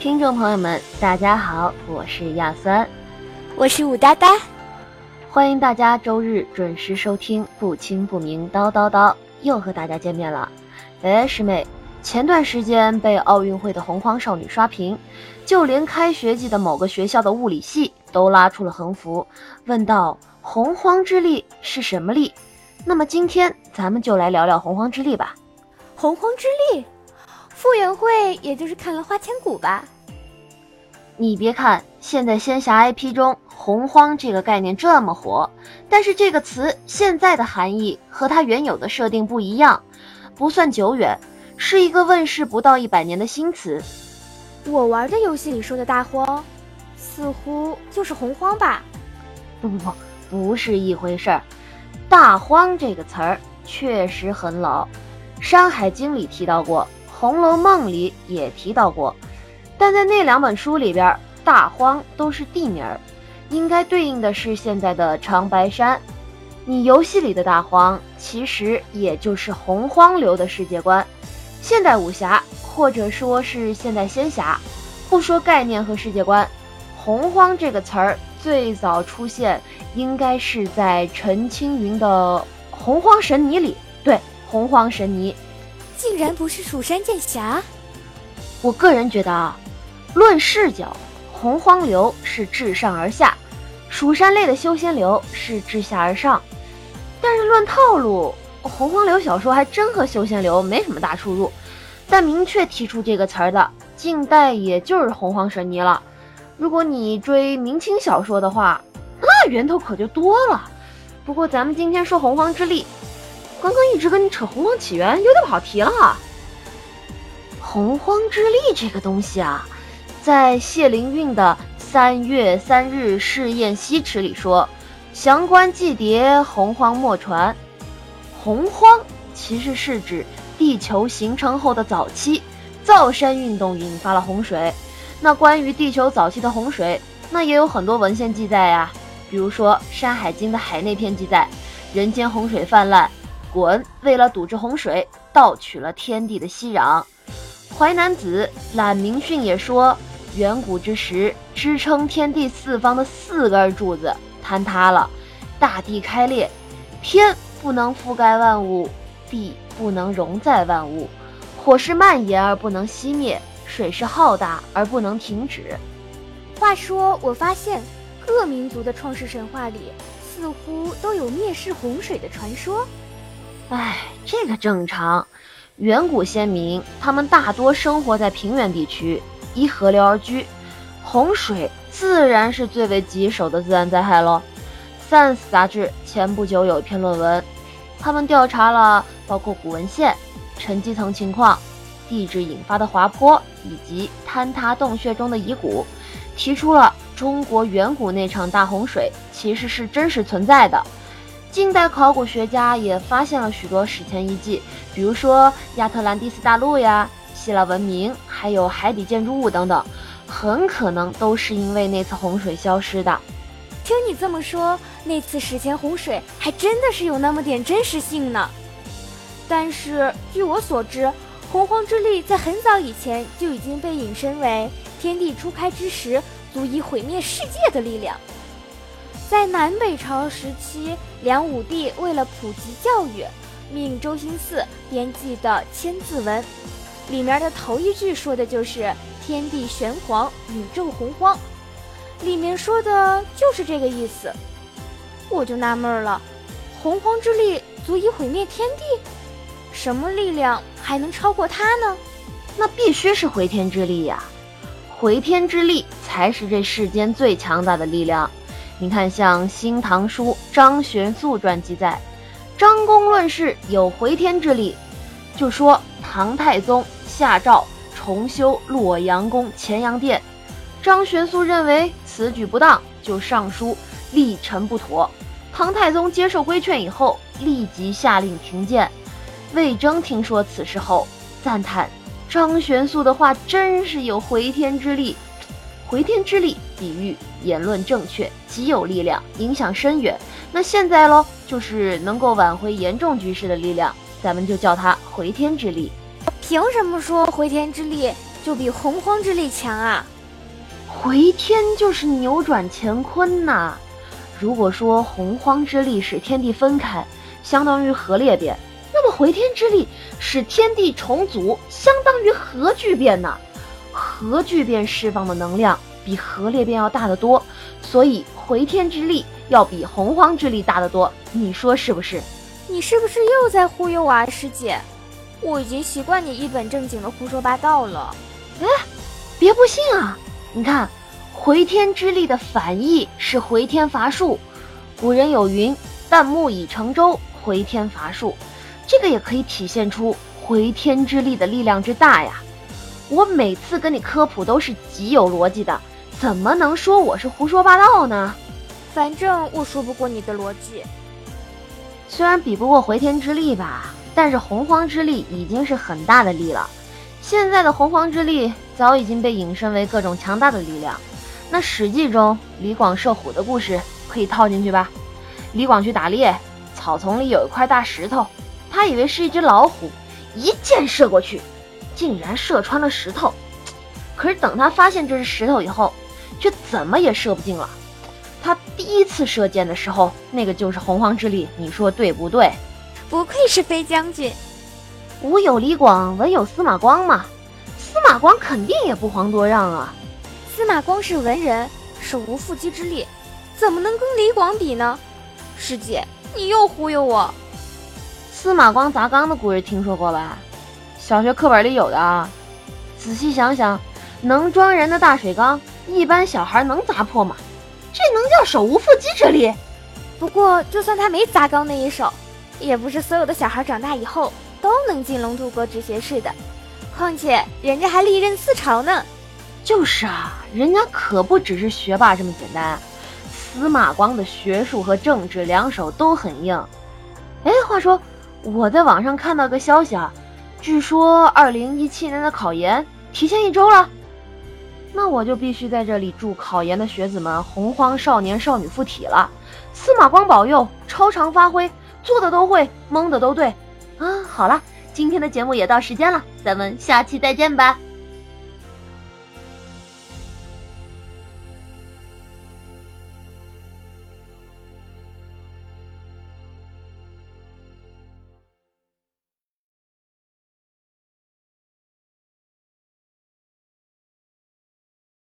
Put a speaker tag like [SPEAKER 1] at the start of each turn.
[SPEAKER 1] 听众朋友们，大家好，我是亚酸，
[SPEAKER 2] 我是武哒哒，
[SPEAKER 1] 欢迎大家周日准时收听不清不明叨叨叨，又和大家见面了。哎，师妹，前段时间被奥运会的洪荒少女刷屏，就连开学季的某个学校的物理系都拉出了横幅，问道：“洪荒之力是什么力？”那么今天咱们就来聊聊洪荒之力吧。
[SPEAKER 2] 洪荒之力。傅园慧也就是看了《花千骨》吧。
[SPEAKER 1] 你别看现在仙侠 IP 中“洪荒”这个概念这么火，但是这个词现在的含义和它原有的设定不一样，不算久远，是一个问世不到一百年的新词。
[SPEAKER 2] 我玩的游戏里说的大荒，似乎就是洪荒吧？
[SPEAKER 1] 不不不，不是一回事儿。大荒这个词儿确实很老，《山海经》里提到过。《红楼梦》里也提到过，但在那两本书里边，大荒都是地名儿，应该对应的是现在的长白山。你游戏里的大荒，其实也就是洪荒流的世界观。现代武侠或者说是现代仙侠，不说概念和世界观，洪荒这个词儿最早出现，应该是在陈青云的《洪荒神泥》里。对，《洪荒神泥》。
[SPEAKER 2] 竟然不是蜀山剑侠，
[SPEAKER 1] 我个人觉得啊，论视角，洪荒流是自上而下，蜀山类的修仙流是自下而上。但是论套路，洪荒流小说还真和修仙流没什么大出入。但明确提出这个词儿的，近代也就是洪荒神尼了。如果你追明清小说的话，那源头可就多了。不过咱们今天说洪荒之力。刚刚一直跟你扯洪荒起源，有点跑题了。洪荒之力这个东西啊，在谢灵运的《三月三日试验西池》里说：“降官祭蝶，洪荒莫传。”洪荒其实是指地球形成后的早期造山运动引发了洪水。那关于地球早期的洪水，那也有很多文献记载呀，比如说《山海经》的海内篇记载，人间洪水泛滥。鲧为了堵住洪水，盗取了天地的息壤。淮南子·览明训也说，远古之时，支撑天地四方的四根柱子坍塌了，大地开裂，天不能覆盖万物，地不能容载万物，火势蔓延而不能熄灭，水势浩大而不能停止。
[SPEAKER 2] 话说，我发现各民族的创世神话里，似乎都有灭世洪水的传说。
[SPEAKER 1] 哎，这个正常。远古先民，他们大多生活在平原地区，依河流而居，洪水自然是最为棘手的自然灾害喽。《Science》杂志前不久有一篇论文，他们调查了包括古文献、沉积层情况、地质引发的滑坡以及坍塌洞穴中的遗骨，提出了中国远古那场大洪水其实是真实存在的。近代考古学家也发现了许多史前遗迹，比如说亚特兰蒂斯大陆呀、希腊文明，还有海底建筑物等等，很可能都是因为那次洪水消失的。
[SPEAKER 2] 听你这么说，那次史前洪水还真的是有那么点真实性呢。但是据我所知，洪荒之力在很早以前就已经被引申为天地初开之时足以毁灭世界的力量。在南北朝时期，梁武帝为了普及教育，命周兴嗣编辑的《千字文》，里面的头一句说的就是“天地玄黄，宇宙洪荒”，里面说的就是这个意思。我就纳闷了，洪荒之力足以毁灭天地，什么力量还能超过它呢？
[SPEAKER 1] 那必须是回天之力呀！回天之力才是这世间最强大的力量。你看，像《新唐书·张玄素传》记载，张公论事有回天之力，就说唐太宗下诏重修洛阳宫乾阳殿，张玄素认为此举不当，就上书力陈不妥。唐太宗接受规劝以后，立即下令停建。魏征听说此事后，赞叹张玄素的话真是有回天之力。回天之力，比喻言论正确，极有力量，影响深远。那现在喽，就是能够挽回严重局势的力量，咱们就叫它回天之力。
[SPEAKER 2] 凭什么说回天之力就比洪荒之力强啊！
[SPEAKER 1] 回天就是扭转乾坤呐。如果说洪荒之力使天地分开，相当于核裂变，那么回天之力使天地重组，相当于核聚变呢。核聚变释放的能量比核裂变要大得多，所以回天之力要比洪荒之力大得多。你说是不是？
[SPEAKER 2] 你是不是又在忽悠我啊，师姐？我已经习惯你一本正经的胡说八道了。
[SPEAKER 1] 哎，别不信啊！你看，回天之力的反义是回天乏术。古人有云：“旦暮已成舟，回天乏术。”这个也可以体现出回天之力的力量之大呀。我每次跟你科普都是极有逻辑的，怎么能说我是胡说八道呢？
[SPEAKER 2] 反正我说不过你的逻辑。
[SPEAKER 1] 虽然比不过回天之力吧，但是洪荒之力已经是很大的力了。现在的洪荒之力早已经被引申为各种强大的力量。那《史记》中李广射虎的故事可以套进去吧？李广去打猎，草丛里有一块大石头，他以为是一只老虎，一箭射过去。竟然射穿了石头，可是等他发现这是石头以后，却怎么也射不进了。他第一次射箭的时候，那个就是洪荒之力，你说对不对？
[SPEAKER 2] 不愧是飞将军，
[SPEAKER 1] 武有李广，文有司马光嘛。司马光肯定也不遑多让啊。
[SPEAKER 2] 司马光是文人，手无缚鸡之力，怎么能跟李广比呢？师姐，你又忽悠我。
[SPEAKER 1] 司马光砸缸的故事听说过吧？小学课本里有的啊，仔细想想，能装人的大水缸，一般小孩能砸破吗？这能叫手无缚鸡之力？
[SPEAKER 2] 不过，就算他没砸缸那一手，也不是所有的小孩长大以后都能进龙图阁直学士的。况且，人家还历任四朝呢。
[SPEAKER 1] 就是啊，人家可不只是学霸这么简单。司马光的学术和政治两手都很硬。哎，话说，我在网上看到个消息啊。据说二零一七年的考研提前一周了，那我就必须在这里祝考研的学子们洪荒少年少女附体了。司马光保佑，超常发挥，做的都会，蒙的都对。啊，好了，今天的节目也到时间了，咱们下期再见吧。